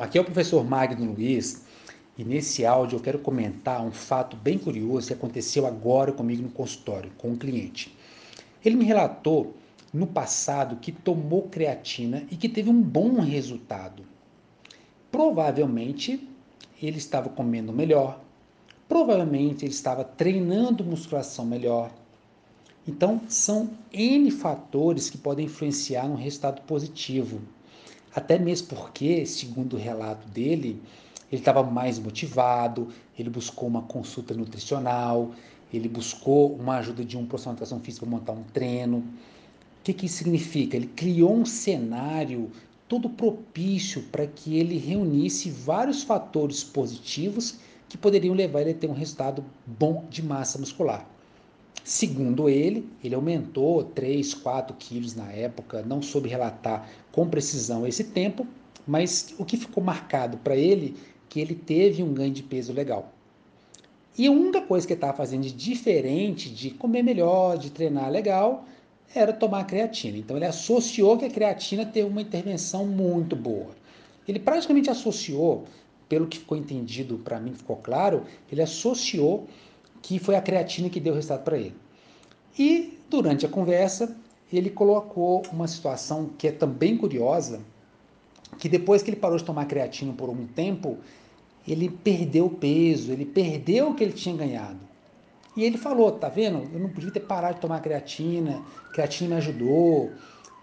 Aqui é o professor Magno Luiz e nesse áudio eu quero comentar um fato bem curioso que aconteceu agora comigo no consultório, com um cliente. Ele me relatou no passado que tomou creatina e que teve um bom resultado. Provavelmente ele estava comendo melhor, provavelmente ele estava treinando musculação melhor. Então, são N fatores que podem influenciar no resultado positivo. Até mesmo porque, segundo o relato dele, ele estava mais motivado, ele buscou uma consulta nutricional, ele buscou uma ajuda de um profissional de educação física para montar um treino. O que, que isso significa? Ele criou um cenário todo propício para que ele reunisse vários fatores positivos que poderiam levar ele a ter um resultado bom de massa muscular. Segundo ele, ele aumentou 3, 4 quilos na época, não soube relatar com precisão esse tempo, mas o que ficou marcado para ele que ele teve um ganho de peso legal. E a única coisa que ele estava fazendo de diferente, de comer melhor, de treinar legal, era tomar creatina. Então ele associou que a creatina teve uma intervenção muito boa. Ele praticamente associou, pelo que ficou entendido para mim, ficou claro, ele associou que foi a creatina que deu o resultado para ele. E durante a conversa, ele colocou uma situação que é também curiosa, que depois que ele parou de tomar creatina por um tempo, ele perdeu peso, ele perdeu o que ele tinha ganhado. E ele falou, tá vendo? Eu não podia ter parado de tomar creatina, creatina me ajudou,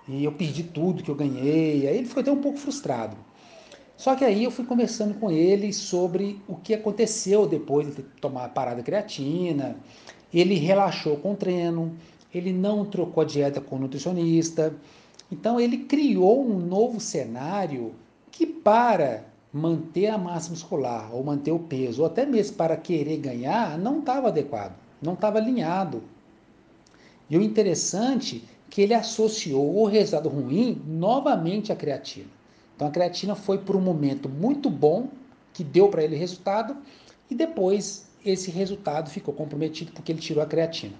e eu perdi tudo que eu ganhei. Aí ele ficou até um pouco frustrado. Só que aí eu fui conversando com ele sobre o que aconteceu depois de tomar a parada creatina. Ele relaxou com o treino, ele não trocou a dieta com o nutricionista. Então ele criou um novo cenário que para manter a massa muscular ou manter o peso, ou até mesmo para querer ganhar, não estava adequado, não estava alinhado. E o interessante é que ele associou o resultado ruim novamente à creatina. Então a creatina foi por um momento muito bom, que deu para ele resultado, e depois esse resultado ficou comprometido porque ele tirou a creatina.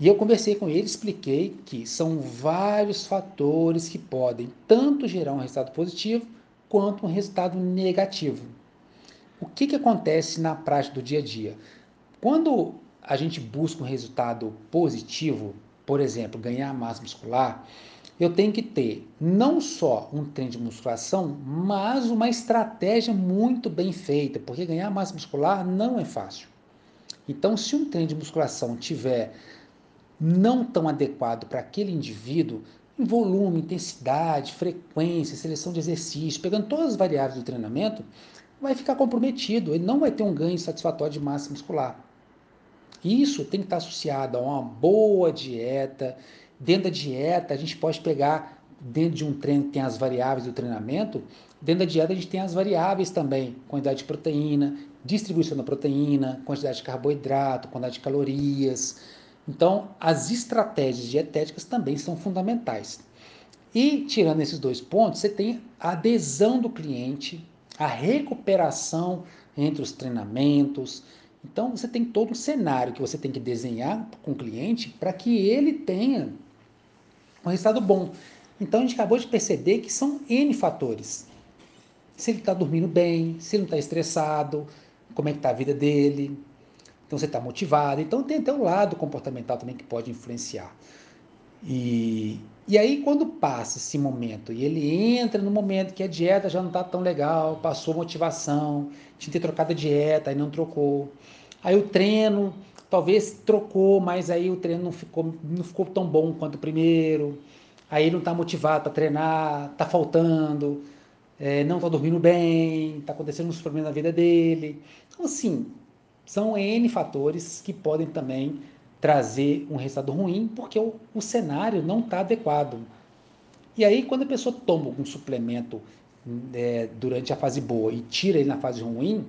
E eu conversei com ele, expliquei que são vários fatores que podem tanto gerar um resultado positivo quanto um resultado negativo. O que, que acontece na prática do dia a dia? Quando a gente busca um resultado positivo, por exemplo, ganhar massa muscular, eu tenho que ter não só um treino de musculação, mas uma estratégia muito bem feita, porque ganhar massa muscular não é fácil. Então, se um treino de musculação tiver não tão adequado para aquele indivíduo, em volume, intensidade, frequência, seleção de exercício, pegando todas as variáveis do treinamento, vai ficar comprometido, ele não vai ter um ganho satisfatório de massa muscular. Isso tem que estar associado a uma boa dieta. Dentro da dieta, a gente pode pegar, dentro de um treino que tem as variáveis do treinamento, dentro da dieta a gente tem as variáveis também, quantidade de proteína, distribuição da proteína, quantidade de carboidrato, quantidade de calorias, então, as estratégias dietéticas também são fundamentais. E, tirando esses dois pontos, você tem a adesão do cliente, a recuperação entre os treinamentos. Então, você tem todo um cenário que você tem que desenhar com o cliente para que ele tenha um resultado bom. Então, a gente acabou de perceber que são N fatores. Se ele está dormindo bem, se ele não está estressado, como é que está a vida dele, então você está motivado. Então tem até o lado comportamental também que pode influenciar. E, e aí quando passa esse momento e ele entra no momento que a dieta já não está tão legal, passou motivação, tinha que ter trocado a dieta, aí não trocou. Aí o treino, talvez trocou, mas aí o treino não ficou, não ficou tão bom quanto o primeiro. Aí ele não está motivado para treinar, está faltando, é, não está dormindo bem, está acontecendo uns problemas na vida dele. Então, assim, são N fatores que podem também trazer um resultado ruim, porque o, o cenário não está adequado. E aí, quando a pessoa toma um suplemento é, durante a fase boa e tira ele na fase ruim,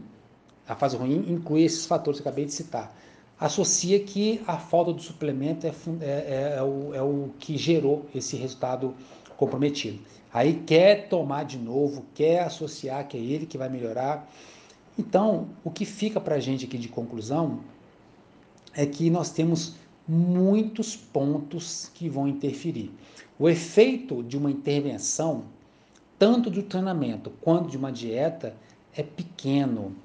a fase ruim inclui esses fatores que eu acabei de citar. Associa que a falta do suplemento é, é, é, é, o, é o que gerou esse resultado comprometido. Aí quer tomar de novo, quer associar que é ele que vai melhorar. Então, o que fica para a gente aqui de conclusão é que nós temos muitos pontos que vão interferir. O efeito de uma intervenção tanto do treinamento quanto de uma dieta, é pequeno.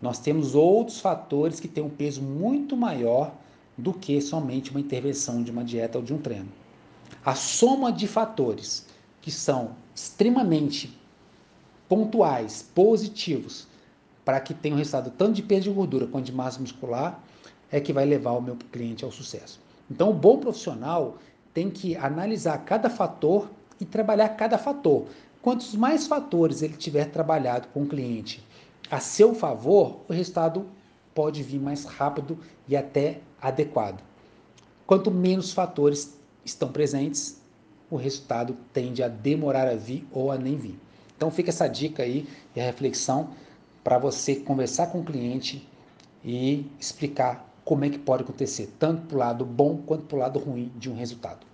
Nós temos outros fatores que têm um peso muito maior do que somente uma intervenção de uma dieta ou de um treino. A soma de fatores que são extremamente pontuais, positivos, para que tenha um resultado tanto de peso de gordura quanto de massa muscular, é que vai levar o meu cliente ao sucesso. Então, o bom profissional tem que analisar cada fator e trabalhar cada fator. Quantos mais fatores ele tiver trabalhado com o cliente a seu favor, o resultado pode vir mais rápido e até adequado. Quanto menos fatores estão presentes, o resultado tende a demorar a vir ou a nem vir. Então fica essa dica aí e a reflexão para você conversar com o cliente e explicar como é que pode acontecer, tanto para o lado bom quanto para o lado ruim de um resultado.